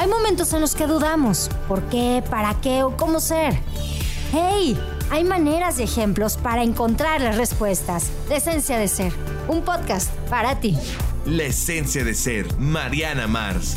Hay momentos en los que dudamos. ¿Por qué? ¿Para qué? ¿O cómo ser? ¡Hey! Hay maneras y ejemplos para encontrar las respuestas. La esencia de ser. Un podcast para ti. La esencia de ser. Mariana Mars.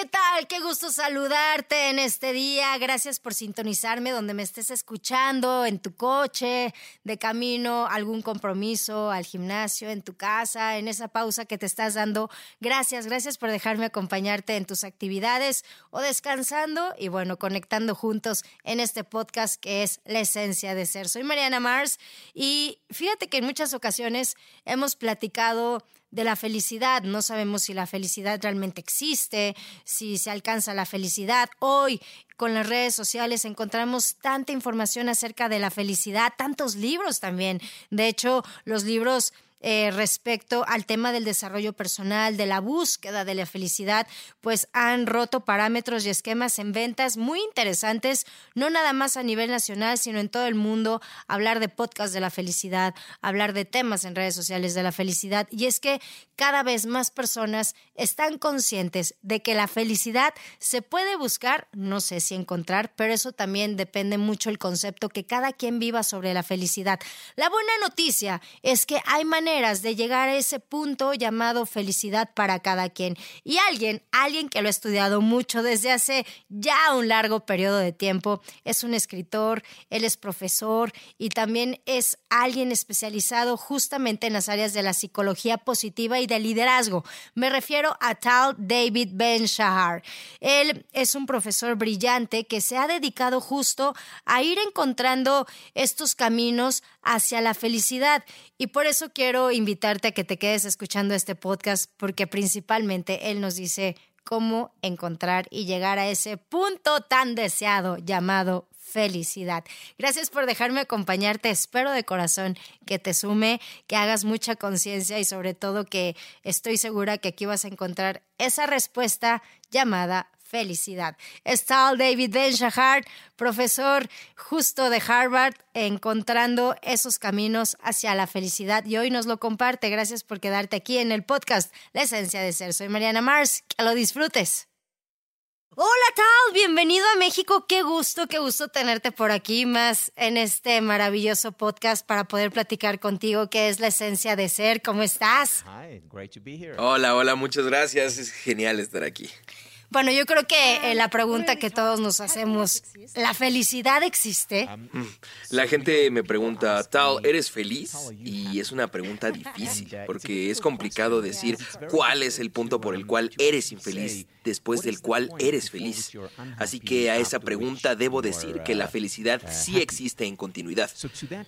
¿Qué tal? Qué gusto saludarte en este día. Gracias por sintonizarme donde me estés escuchando, en tu coche, de camino, algún compromiso, al gimnasio, en tu casa, en esa pausa que te estás dando. Gracias, gracias por dejarme acompañarte en tus actividades o descansando y bueno, conectando juntos en este podcast que es la esencia de ser. Soy Mariana Mars y fíjate que en muchas ocasiones hemos platicado de la felicidad. No sabemos si la felicidad realmente existe, si se alcanza la felicidad. Hoy con las redes sociales encontramos tanta información acerca de la felicidad, tantos libros también. De hecho, los libros eh, respecto al tema del desarrollo personal, de la búsqueda de la felicidad, pues han roto parámetros y esquemas en ventas muy interesantes, no nada más a nivel nacional, sino en todo el mundo, hablar de podcast de la felicidad, hablar de temas en redes sociales de la felicidad. Y es que cada vez más personas están conscientes de que la felicidad se puede buscar, no sé si encontrar, pero eso también depende mucho el concepto que cada quien viva sobre la felicidad. La buena noticia es que hay maneras de llegar a ese punto llamado felicidad para cada quien. Y alguien, alguien que lo ha estudiado mucho desde hace ya un largo periodo de tiempo, es un escritor, él es profesor y también es alguien especializado justamente en las áreas de la psicología positiva y de liderazgo. Me refiero a Tal David Ben Shahar. Él es un profesor brillante que se ha dedicado justo a ir encontrando estos caminos hacia la felicidad. Y por eso quiero invitarte a que te quedes escuchando este podcast, porque principalmente él nos dice cómo encontrar y llegar a ese punto tan deseado llamado felicidad. Gracias por dejarme acompañarte. Espero de corazón que te sume, que hagas mucha conciencia y sobre todo que estoy segura que aquí vas a encontrar esa respuesta llamada felicidad. Está David Ben Shahar, profesor justo de Harvard, encontrando esos caminos hacia la felicidad y hoy nos lo comparte. Gracias por quedarte aquí en el podcast La Esencia de Ser. Soy Mariana Mars, que lo disfrutes. Hola Tal, bienvenido a México. Qué gusto, qué gusto tenerte por aquí más en este maravilloso podcast para poder platicar contigo qué es la esencia de ser. ¿Cómo estás? Hola, hola, muchas gracias. Es genial estar aquí. Bueno, yo creo que eh, la pregunta que todos nos hacemos, ¿la felicidad existe? Mm. La gente me pregunta, Tal, ¿eres feliz? Y es una pregunta difícil, porque es complicado decir cuál es el punto por el cual eres infeliz después del cual eres feliz. Así que a esa pregunta debo decir que la felicidad sí existe en continuidad.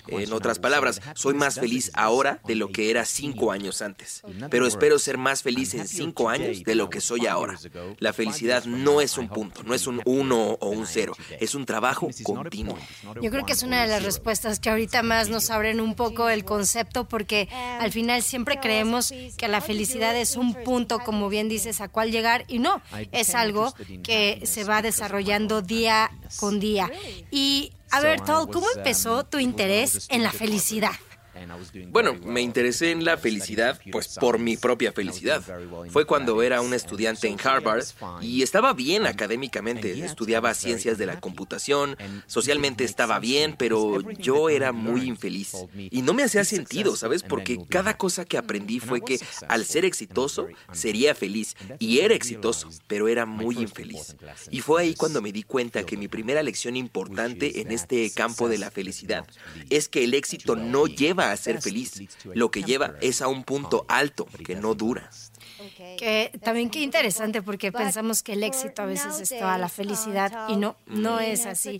En otras palabras, soy más feliz ahora de lo que era cinco años antes, pero espero ser más feliz en cinco años de lo que soy ahora. La felicidad no es un punto, no es un uno o un cero, es un trabajo continuo. Yo creo que es una de las respuestas que ahorita más nos abren un poco el concepto porque al final siempre creemos que la felicidad es un punto, como bien dices, a cuál llegar y no, es algo que se va desarrollando día con día. Y a ver, Tal, ¿cómo empezó tu interés en la felicidad? Bueno, me interesé en la felicidad, pues por mi propia felicidad. Fue cuando era un estudiante en Harvard y estaba bien académicamente, estudiaba ciencias de la computación, socialmente estaba bien, pero yo era muy infeliz. Y no me hacía sentido, ¿sabes? Porque cada cosa que aprendí fue que al ser exitoso sería feliz. Y era exitoso, pero era muy infeliz. Y fue ahí cuando me di cuenta que mi primera lección importante en este campo de la felicidad es que el éxito no lleva a ser feliz. Lo que lleva es a un punto alto que no dura. Que también qué interesante porque pensamos que el éxito a veces es toda la felicidad y no, no es así.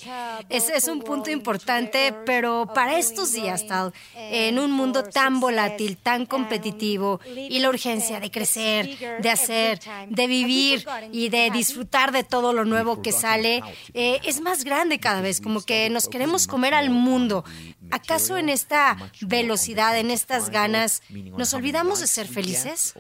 Ese es un punto importante, pero para estos días, tal, en un mundo tan volátil, tan competitivo y la urgencia de crecer, de hacer, de vivir y de disfrutar de todo lo nuevo que sale, eh, es más grande cada vez, como que nos queremos comer al mundo. ¿Acaso en esta velocidad, en estas ganas, nos olvidamos de ser felices?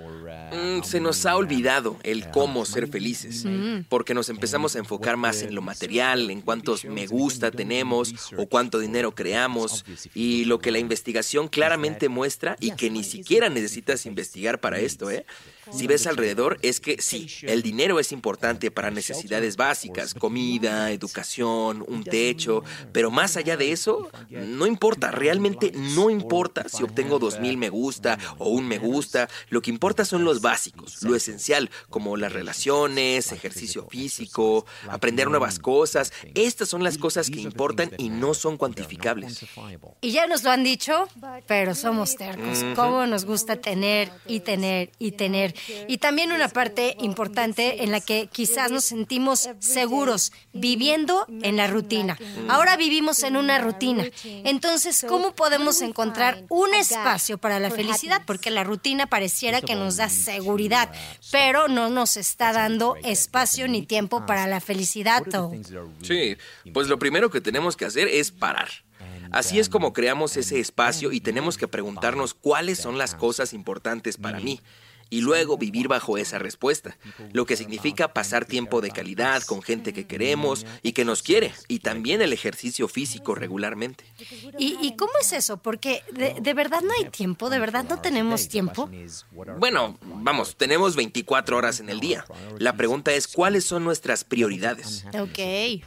Mm, se nos ha olvidado el cómo ser felices, mm. porque nos empezamos a enfocar más en lo material, en cuántos me gusta tenemos o cuánto dinero creamos, y lo que la investigación claramente muestra y que ni siquiera necesitas investigar para esto, ¿eh? Si ves alrededor, es que sí, el dinero es importante para necesidades básicas, comida, educación, un techo, pero más allá de eso, no importa, realmente no importa si obtengo dos mil me gusta o un me gusta, lo que importa son los básicos, lo esencial, como las relaciones, ejercicio físico, aprender nuevas cosas. Estas son las cosas que importan y no son cuantificables. Y ya nos lo han dicho, pero somos tercos. ¿Cómo nos gusta tener y tener y tener? Y también una parte importante en la que quizás nos sentimos seguros viviendo en la rutina. Ahora vivimos en una rutina. Entonces, ¿cómo podemos encontrar un espacio para la felicidad? Porque la rutina pareciera que nos da seguridad, pero no nos está dando espacio ni tiempo para la felicidad. Sí, pues lo primero que tenemos que hacer es parar. Así es como creamos ese espacio y tenemos que preguntarnos cuáles son las cosas importantes para mí y luego vivir bajo esa respuesta, lo que significa pasar tiempo de calidad con gente que queremos y que nos quiere, y también el ejercicio físico regularmente. ¿Y, cómo es eso? Porque de, verdad no hay tiempo, de verdad no tenemos tiempo. Bueno, vamos, tenemos 24 horas en el día. La pregunta es cuáles son nuestras prioridades. Ok.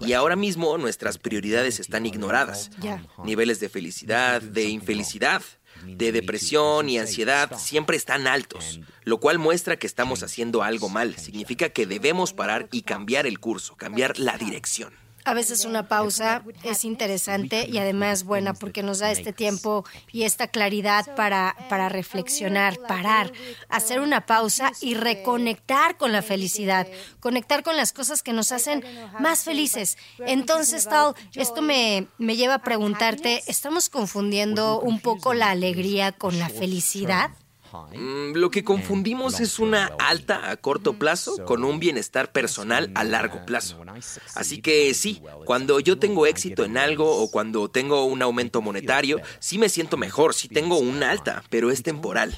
Y ahora mismo nuestras prioridades están ignoradas. Niveles de felicidad, de infelicidad de depresión y ansiedad siempre están altos, lo cual muestra que estamos haciendo algo mal. Significa que debemos parar y cambiar el curso, cambiar la dirección. A veces una pausa es interesante y además buena porque nos da este tiempo y esta claridad para, para reflexionar, parar, hacer una pausa y reconectar con la felicidad, conectar con las cosas que nos hacen más felices. Entonces, Tal, esto me, me lleva a preguntarte, ¿estamos confundiendo un poco la alegría con la felicidad? Mm, lo que confundimos es una alta a corto plazo con un bienestar personal a largo plazo. Así que sí, cuando yo tengo éxito en algo o cuando tengo un aumento monetario, sí me siento mejor, sí tengo una alta, pero es temporal.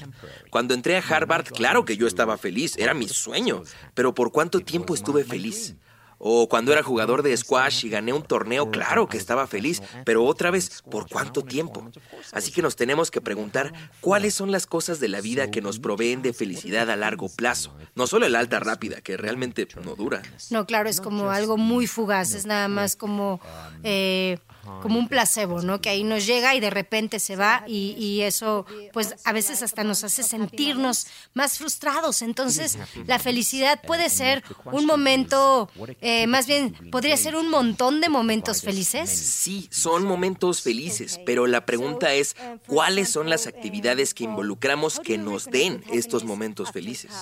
Cuando entré a Harvard, claro que yo estaba feliz, era mi sueño, pero ¿por cuánto tiempo estuve feliz? O cuando era jugador de squash y gané un torneo, claro que estaba feliz, pero otra vez, ¿por cuánto tiempo? Así que nos tenemos que preguntar cuáles son las cosas de la vida que nos proveen de felicidad a largo plazo. No solo el alta rápida, que realmente no dura. No, claro, es como algo muy fugaz, es nada más como... Eh, como un placebo, ¿no? Que ahí nos llega y de repente se va y, eso, pues a veces hasta nos hace sentirnos más frustrados. Entonces, la felicidad puede ser un momento, eh, más bien, podría ser un montón de momentos felices. Sí, son momentos felices, pero la pregunta es, ¿cuáles son las actividades que involucramos que nos den estos momentos felices?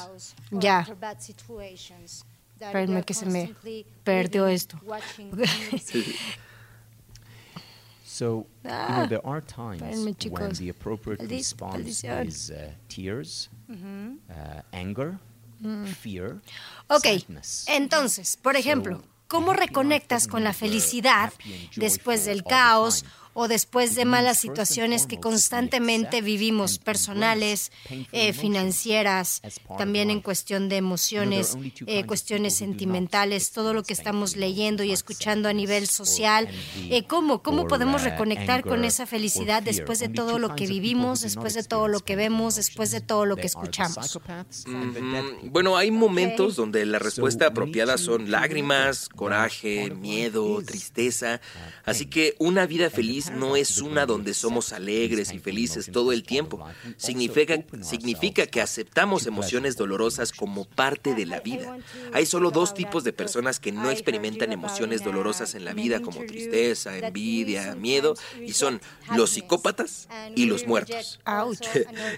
Ya. Espérenme que se me perdió esto. So, you know, ah, there are times when the appropriate response is uh, tears, uh, anger, mm. fear, Ok, entonces, por ejemplo, ¿cómo reconectas con la felicidad después del caos o después de malas situaciones que constantemente vivimos, personales, eh, financieras, también en cuestión de emociones, eh, cuestiones sentimentales, todo lo que estamos leyendo y escuchando a nivel social. Eh, ¿Cómo, ¿Cómo podemos uh, reconectar con esa felicidad después de todo lo que vivimos, después de todo lo que vemos, después de todo lo que escuchamos? Bueno, hay momentos donde la respuesta apropiada son lágrimas, coraje, miedo, tristeza. Así que una vida feliz no es una donde somos alegres y felices todo el tiempo. Significa, significa que aceptamos emociones dolorosas como parte de la vida. Hay solo dos tipos de personas que no experimentan emociones dolorosas en la vida como tristeza, envidia, miedo, y son los psicópatas y los muertos.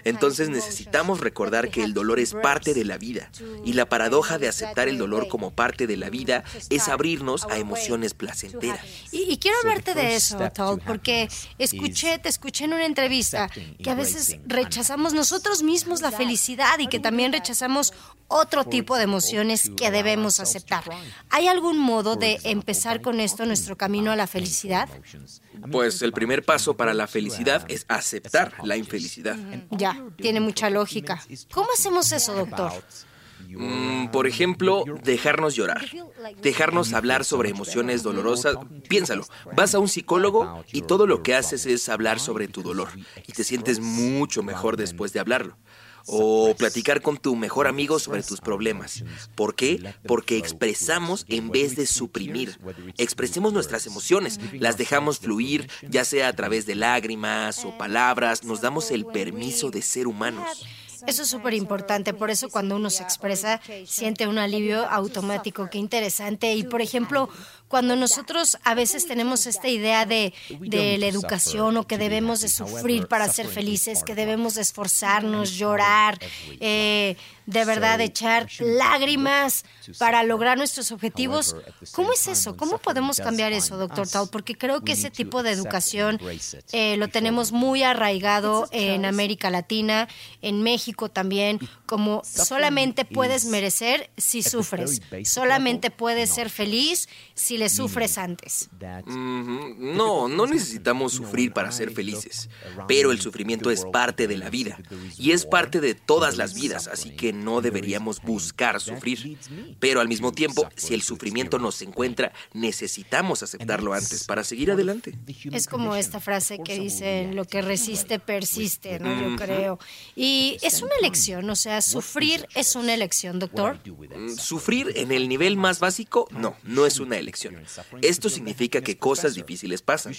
Entonces necesitamos recordar que el dolor es parte de la vida y la paradoja de aceptar el dolor como parte de la vida es abrirnos a emociones placenteras. Y, quiero hablarte de eso, Tal, porque escuché, te escuché en una entrevista que a veces rechazamos nosotros mismos la felicidad y que también rechazamos otro tipo de emociones que debemos aceptar. ¿Hay algún modo de empezar con esto nuestro camino a la felicidad? Pues el primer paso para la felicidad es aceptar la infelicidad. Ya, tiene mucha lógica. ¿Cómo hacemos eso, doctor? Mm, por ejemplo, dejarnos llorar, dejarnos hablar sobre emociones dolorosas. Piénsalo, vas a un psicólogo y todo lo que haces es hablar sobre tu dolor y te sientes mucho mejor después de hablarlo. o platicar con tu mejor amigo sobre tus problemas. ¿Por qué? Porque expresamos en vez de suprimir. Expresemos nuestras emociones, las dejamos fluir, ya sea a través de lágrimas o palabras, nos damos el permiso de ser humanos. Eso es súper importante, por eso cuando uno se expresa siente un alivio automático, qué interesante. Y por ejemplo, cuando nosotros a veces tenemos esta idea de, de, la educación o que debemos de sufrir para ser felices, que debemos de esforzarnos, llorar, eh, de verdad echar lágrimas para lograr nuestros objetivos, ¿cómo es eso? ¿Cómo podemos cambiar eso, doctor Tal? Porque creo que ese tipo de educación eh, lo tenemos muy arraigado en América Latina, en México también, como solamente puedes merecer si sufres, solamente puedes ser feliz si le sufres antes. No, no necesitamos sufrir para ser felices, pero el sufrimiento es parte de la vida y es parte de todas las vidas, así que no deberíamos buscar sufrir. Pero al mismo tiempo, si el sufrimiento nos encuentra, necesitamos aceptarlo antes para seguir adelante. Es como esta frase que dice, lo que resiste persiste, ¿no? Yo creo. Y es una elección, o sea, sufrir es una elección, doctor. Mm, sufrir en el nivel más básico, no, no es una elección. Esto significa que cosas difíciles pasan.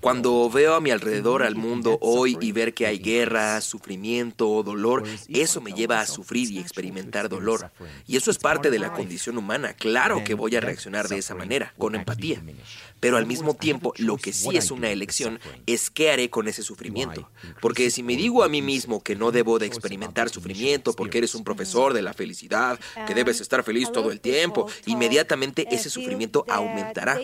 Cuando veo a mi alrededor al mundo hoy y ver que hay guerra, sufrimiento, dolor, eso me lleva a sufrir y experimentar dolor. Y eso es parte de la condición humana. Claro que voy a reaccionar de esa manera, con empatía. Pero al mismo tiempo, lo que sí es una elección es qué haré con ese sufrimiento. Porque si me digo a mí mismo que no debo de experimentar sufrimiento porque eres un profesor de la felicidad, que debes estar feliz todo el tiempo, inmediatamente ese sufrimiento aumentará.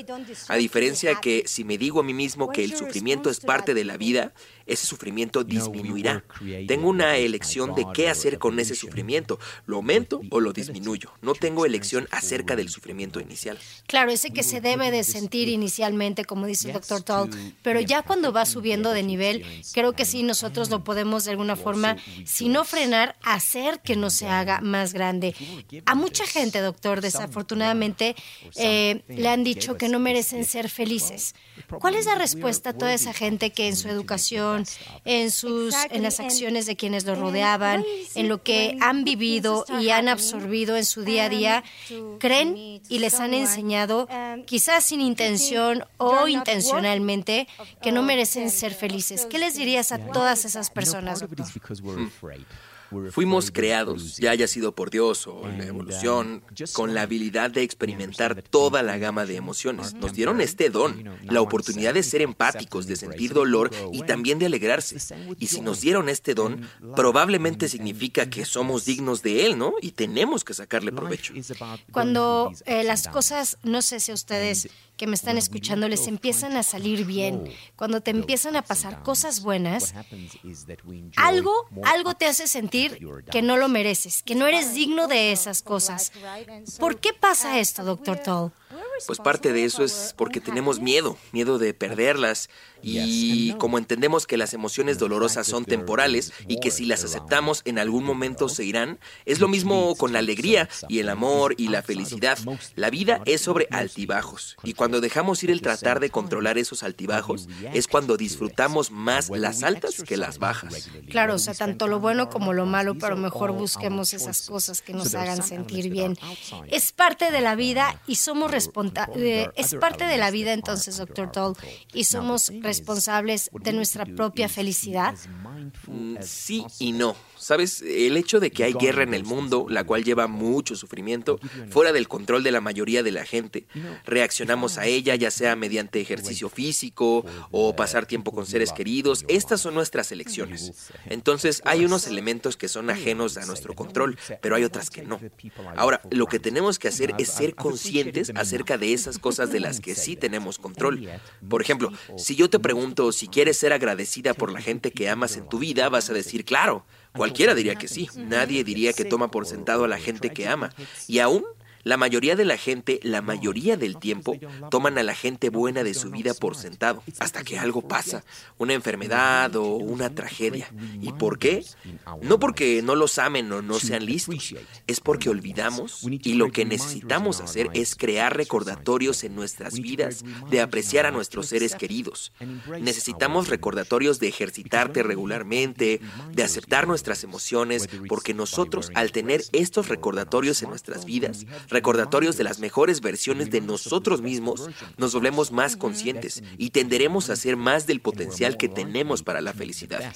A diferencia que si me digo a mí mismo que el sufrimiento es parte de la vida, ese sufrimiento disminuirá. Tengo una elección de qué hacer con ese sufrimiento. ¿Lo aumento o lo disminuyo? No tengo elección acerca del sufrimiento inicial. Claro, ese que se debe de sentir inicialmente, como dice el doctor Toll, pero ya cuando va subiendo de nivel, creo que sí nosotros lo podemos de alguna forma, si no frenar, hacer que no se haga más grande. A mucha gente, doctor, desafortunadamente, eh, le han dicho que no merecen ser felices. ¿Cuál es la respuesta a toda esa gente que en su educación, en sus en las acciones de quienes lo rodeaban, en lo que han vivido y han absorbido en su día a día, creen y les han enseñado, quizás sin intención o intencionalmente, que no merecen ser felices. ¿Qué les dirías a todas esas personas? Fuimos creados, ya haya sido por Dios o la evolución, con la habilidad de experimentar toda la gama de emociones. Nos dieron este don, la oportunidad de ser empáticos, de sentir dolor y también de alegrarse. Y si nos dieron este don, probablemente significa que somos dignos de él, ¿no? Y tenemos que sacarle provecho. Cuando eh, las cosas, no sé si ustedes que me están escuchando les empiezan a salir bien, cuando te empiezan a pasar cosas buenas, algo, algo te hace sentir que no lo mereces, que no eres digno de esas cosas. ¿Por qué pasa esto, doctor Toll? Pues parte de eso es porque tenemos miedo, miedo de perderlas. Y como entendemos que las emociones dolorosas son temporales y que si las aceptamos en algún momento se irán, es lo mismo con la alegría y el amor y la felicidad. La vida es sobre altibajos. Y cuando dejamos ir el tratar de controlar esos altibajos, es cuando disfrutamos más las altas que las bajas. Claro, o sea, tanto lo bueno como lo malo, pero mejor busquemos esas cosas que nos hagan sentir bien. Es parte de la vida y somos responsables. Es parte de la vida entonces, doctor Toll, y somos responsables de nuestra propia felicidad? Mm, sí y no. Sabes, el hecho de que hay guerra en el mundo, la cual lleva mucho sufrimiento, fuera del control de la mayoría de la gente, reaccionamos a ella ya sea mediante ejercicio físico o pasar tiempo con seres queridos, estas son nuestras elecciones. Entonces hay unos elementos que son ajenos a nuestro control, pero hay otras que no. Ahora, lo que tenemos que hacer es ser conscientes acerca de esas cosas de las que sí tenemos control. Por ejemplo, si yo te pregunto si quieres ser agradecida por la gente que amas en tu vida, vas a decir, claro, Cualquiera diría que sí. Nadie diría que toma por sentado a la gente que ama. Y aún La mayoría de la gente, la mayoría del tiempo, toman a la gente buena de su vida por sentado, hasta que algo pasa, una enfermedad o una tragedia. ¿Y por qué? No porque no los amen o no sean listos, es porque olvidamos y lo que necesitamos hacer es crear recordatorios en nuestras vidas de apreciar a nuestros seres queridos. Necesitamos recordatorios de ejercitarte regularmente, de aceptar nuestras emociones, porque nosotros al tener estos recordatorios en nuestras vidas, recordatorios de las mejores versiones de nosotros mismos, nos volvemos más conscientes y tenderemos a ser más del potencial que tenemos para la felicidad.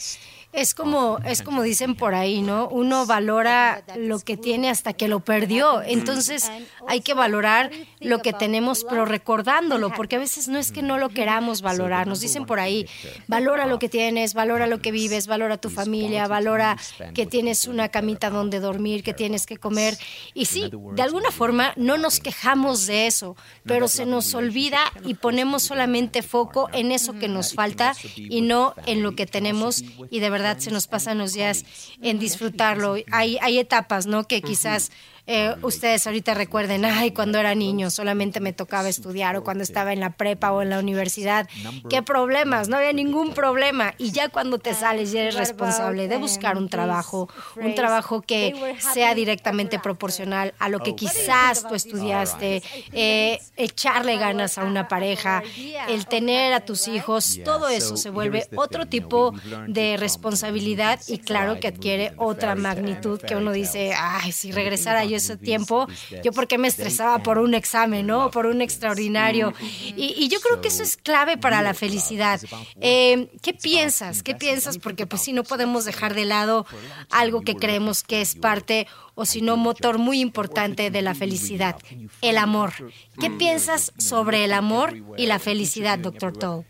Es como, es como dicen por ahí, ¿no? Uno valora lo que tiene hasta que lo perdió. Entonces hay que valorar lo que tenemos, pero recordándolo, porque a veces no es que no lo queramos valorar. Nos dicen por ahí, valora lo que tienes, valora lo que vives, valora tu familia, valora que tienes una camita donde dormir, que tienes que comer. Y sí, de alguna forma no nos quejamos de eso, pero se nos olvida y ponemos solamente foco en eso que nos falta y no en lo que tenemos y de verdad se nos pasan los días en disfrutarlo. Hay, hay etapas, ¿no? Que quizás eh, ustedes ahorita recuerden, ay, cuando era niño solamente me tocaba estudiar o cuando estaba en la prepa o en la universidad. ¿Qué problemas? No había ningún problema. Y ya cuando te sales y eres responsable de buscar un trabajo, un trabajo que sea directamente proporcional a lo que quizás tú estudiaste, eh, echarle ganas a una pareja, el tener a tus hijos, todo eso se vuelve otro tipo de responsabilidad y claro que adquiere otra magnitud que uno dice, ay, si regresara yo ese tiempo, yo porque me estresaba por un examen, ¿no? Por un extraordinario. Y, yo creo que eso es clave para la felicidad. Eh, ¿Qué piensas? ¿Qué piensas? Porque pues si no podemos dejar de lado algo que creemos que es parte o si no motor muy importante de la felicidad, el amor. ¿Qué piensas sobre el amor y la felicidad, doctor Toll?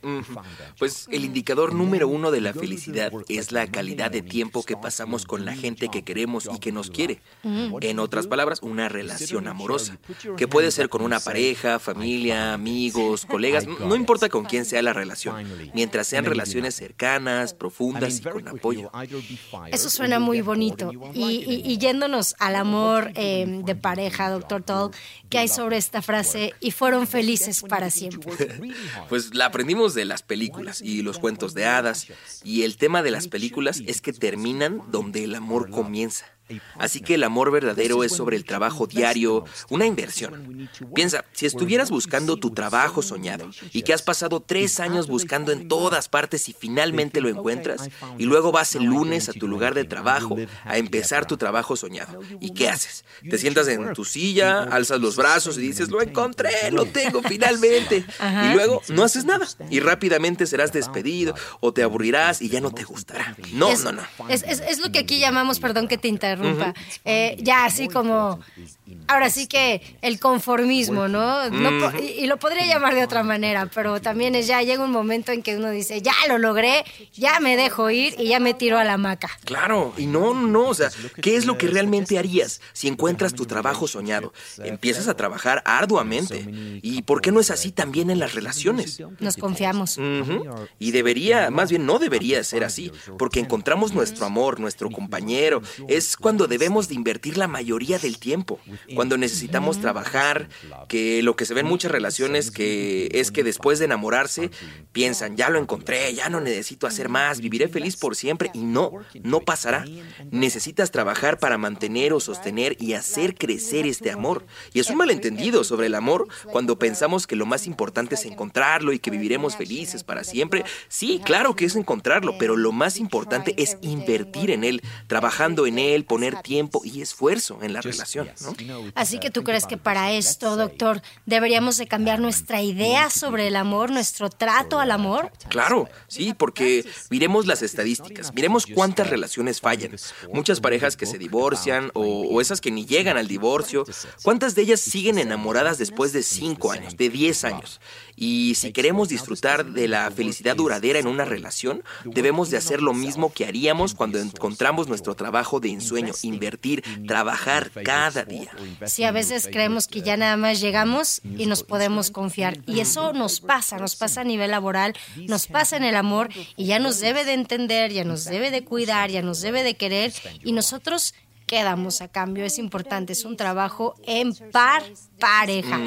Pues el indicador número uno de la felicidad es la calidad de tiempo que pasamos con la gente que queremos y que nos quiere. En otras palabras, una relación amorosa, que puede ser con una pareja, familia, amigos, colegas, no importa con quién sea la relación, mientras sean relaciones cercanas, profundas y con apoyo. Eso suena muy bonito. y yéndonos al amor em, de pareja, doctor Toll, ¿qué hay sobre esta frase? Y fueron felices para siempre. Pues la aprendimos de las películas y los cuentos de hadas. Y el tema de las películas es que terminan donde el amor comienza. Así que el amor verdadero es sobre el trabajo diario, una inversión. Piensa, si estuvieras buscando tu trabajo soñado y que has pasado tres años buscando en todas partes y finalmente lo encuentras, y luego vas el lunes a tu lugar de trabajo a empezar tu trabajo soñado. ¿Y qué haces? Te sientas en tu silla, alzas los brazos y dices, lo encontré, lo tengo finalmente. Y luego no haces nada y rápidamente serás despedido o te aburrirás y ya no te gustará. No, no, no. Es, es, lo que aquí llamamos, perdón que te interrumpa, eh, ya así como, ahora sí que el conformismo, ¿no? y, lo podría llamar de otra manera, pero también es ya llega un momento en que uno dice, ya lo logré, ya me dejo ir y ya me tiro a la hamaca. Claro, y no, no, o sea, ¿qué es lo que realmente harías si encuentras tu trabajo soñado? Empiezas a trabajar arduamente. ¿Y por qué no es así también en las relaciones? Nos confiamos. Y debería, más bien no debería ser así, porque encontramos nuestro amor, nuestro compañero, es cuando debemos de invertir la mayoría del tiempo, cuando necesitamos trabajar, que lo que se ve en muchas relaciones que es que después de enamorarse piensan, ya lo encontré, ya no necesito hacer más, viviré feliz por siempre y no, no pasará. Necesitas trabajar para mantener o sostener y hacer crecer este amor. Y es un malentendido sobre el amor cuando pensamos que lo más importante es encontrarlo y que viviremos felices para siempre. Sí, claro que es encontrarlo, pero lo más importante es invertir en él, trabajando en él, poner tiempo y esfuerzo en la relación. Así que tú crees que para esto, doctor, deberíamos de cambiar nuestra idea sobre el amor, nuestro trato al amor. Claro, sí, porque miremos las estadísticas, miremos cuántas relaciones fallan. Muchas parejas que se divorcian o, esas que ni llegan al divorcio, ¿cuántas de ellas siguen enamoradas después de 5 años, de 10 años? Y si queremos disfrutar de la felicidad duradera en una relación, debemos de hacer lo mismo que haríamos cuando encontramos nuestro trabajo de ensueño, invertir, trabajar cada día. Sí, a veces creemos que ya nada más llegamos y nos podemos confiar. Y eso nos pasa, nos pasa a nivel laboral, nos pasa en el amor y ya nos debe de entender, ya nos debe de cuidar, ya nos debe de querer y nosotros ¿qué damos a cambio? Es importante, es un trabajo en par pareja.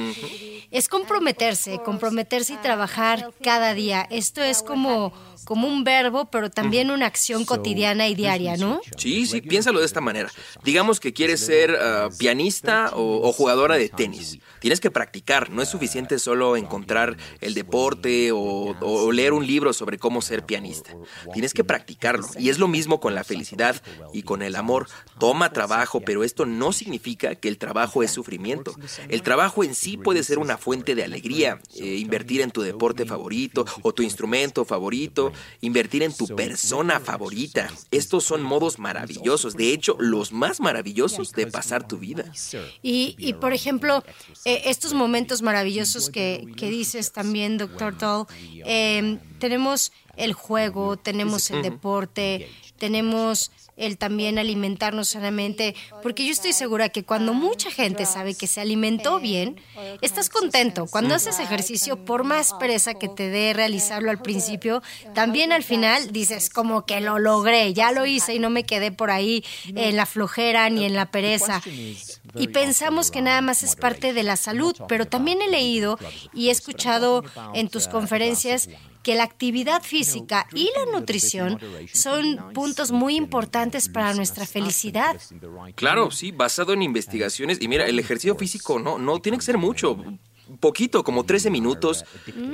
Es comprometerse, comprometerse y trabajar cada día. Esto es como como un verbo, pero también una acción cotidiana y diaria, ¿no? Sí, sí, piénsalo de esta manera. Digamos que quieres ser ah, pianista o, jugadora de tenis. Tienes que practicar, no es suficiente solo encontrar el deporte o, leer un libro sobre cómo ser pianista. Tienes que practicarlo. Y es lo mismo con la felicidad y con el amor. Toma trabajo, pero esto no significa que el trabajo es sufrimiento. El trabajo en sí puede ser una fuente de alegría. Eh, invertir en tu deporte favorito o tu instrumento favorito invertir en tu persona favorita. Estos son modos maravillosos, de hecho, los más maravillosos de pasar tu vida. Y, por ejemplo, eh, estos momentos maravillosos que, dices también, doctor Toll, eh, tenemos el juego, tenemos el deporte, tenemos el también alimentarnos sanamente, porque yo estoy segura que cuando mucha gente sabe que se alimentó bien, estás contento. Cuando haces ejercicio, por más pereza que te dé realizarlo al principio, también al final dices como que lo logré, ya lo hice y no me quedé por ahí en la flojera ni en la pereza. Y pensamos que nada más es parte de la salud, pero también he leído y he escuchado en tus conferencias que la actividad física y la nutrición son puntos muy importantes para nuestra felicidad. Claro, sí, basado en investigaciones. Y mira, el ejercicio físico no, no tiene que ser mucho poquito, como 13 minutos,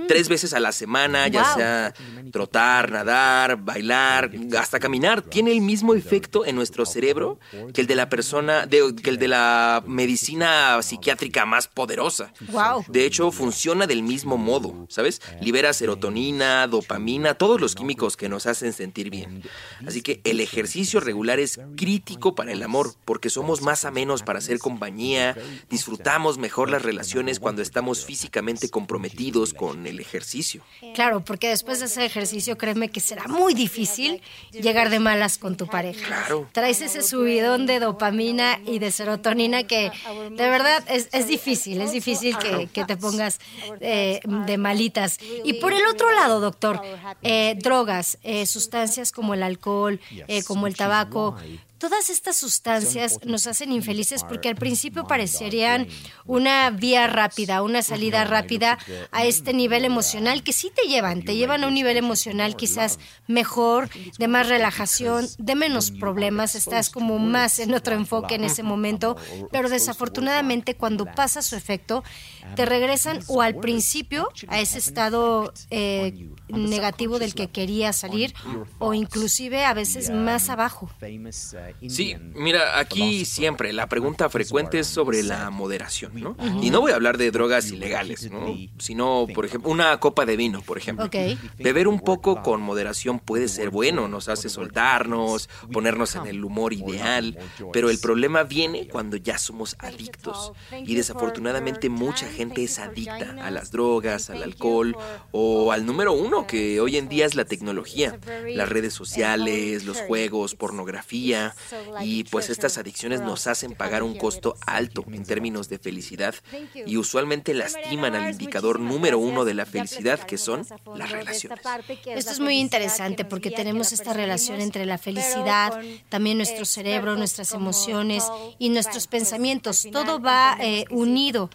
tres veces a la semana, ya sea trotar, nadar, bailar, hasta caminar, tiene el mismo efecto en nuestro cerebro que el de la persona, que el de la medicina psiquiátrica más poderosa. De hecho, funciona del mismo modo, ¿sabes? Libera serotonina, dopamina, todos los químicos que nos hacen sentir bien. Así que el ejercicio regular es crítico para el amor, porque somos más a menos para hacer compañía, disfrutamos mejor las relaciones cuando estamos físicamente comprometidos con el ejercicio. Claro, porque después de ese ejercicio, créeme que será muy difícil llegar de malas con tu pareja. Claro. Traes ese subidón de dopamina y de serotonina que de verdad es, es difícil, es difícil que, que te pongas eh, de malitas. Y por el otro lado, doctor, eh, drogas, eh, sustancias como el alcohol, como el tabaco, Todas estas sustancias nos hacen infelices porque al principio parecerían una vía rápida, una salida rápida a este nivel emocional que sí te llevan, te llevan a un nivel emocional quizás mejor, de más relajación, de menos problemas, estás como más en otro enfoque en ese momento, pero desafortunadamente cuando pasa su efecto, te regresan o al principio a ese estado eh, negativo del que quería salir o inclusive a veces más abajo. Sí, mira, aquí siempre la pregunta frecuente es sobre la moderación, ¿no? Y no voy a hablar de drogas ilegales, ¿no? Sino, por ejemplo, una copa de vino, por ejemplo. Beber un poco con moderación puede ser bueno, nos hace soltarnos, ponernos en el humor ideal, pero el problema viene cuando ya somos adictos. Y desafortunadamente mucha gente es adicta a las drogas, al alcohol o al número uno, que hoy en día es la tecnología, las redes sociales, los juegos, pornografía. Y pues estas adicciones nos hacen pagar un costo alto en términos de felicidad y usualmente lastiman al indicador número uno de la felicidad, que son las relaciones. Esto es muy interesante porque tenemos esta relación entre la felicidad, también nuestro cerebro, nuestras emociones y nuestros pensamientos. Todo va eh, unido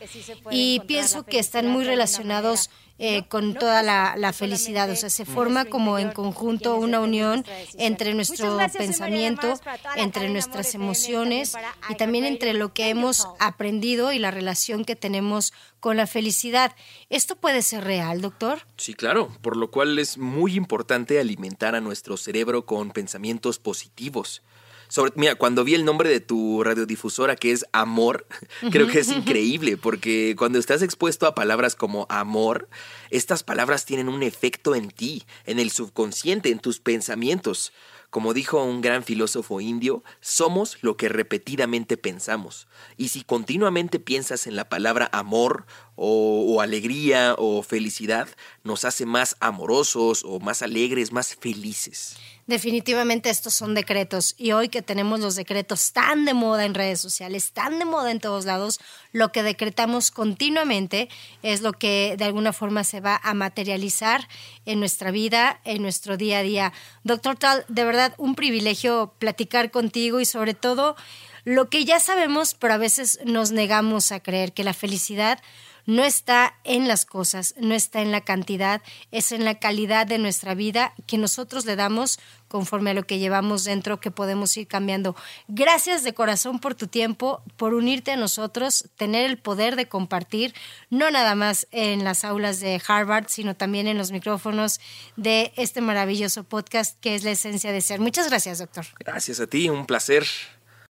y pienso que están muy relacionados eh, con toda la, felicidad. O sea, se forma como en conjunto una unión entre nuestro pensamiento, entre nuestras emociones y también entre lo que hemos aprendido y la relación que tenemos con la felicidad. ¿Esto puede ser real, doctor? Sí, claro, por lo cual es muy importante alimentar a nuestro cerebro con pensamientos positivos mira, cuando vi el nombre de tu radiodifusora que es Amor, creo que es increíble porque cuando estás expuesto a palabras como amor, estas palabras tienen un efecto en ti, en el subconsciente, en tus pensamientos. Como dijo un gran filósofo indio, somos lo que repetidamente pensamos. Y si continuamente piensas en la palabra amor o, o, alegría o felicidad, nos hace más amorosos o más alegres, más felices. Definitivamente estos son decretos y hoy que tenemos los decretos tan de moda en redes sociales, tan de moda en todos lados, lo que decretamos continuamente es lo que de alguna forma se va a materializar en nuestra vida, en nuestro día a día. Doctor Tal, de verdad un privilegio platicar contigo y sobre todo lo que ya sabemos, pero a veces nos negamos a creer que la felicidad no está en las cosas, no está en la cantidad, es en la calidad de nuestra vida que nosotros le damos conforme a lo que llevamos dentro, que podemos ir cambiando. Gracias de corazón por tu tiempo, por unirte a nosotros, tener el poder de compartir, no nada más en las aulas de Harvard, sino también en los micrófonos de este maravilloso podcast que es la esencia de ser. Muchas gracias, doctor. Gracias a ti, un placer.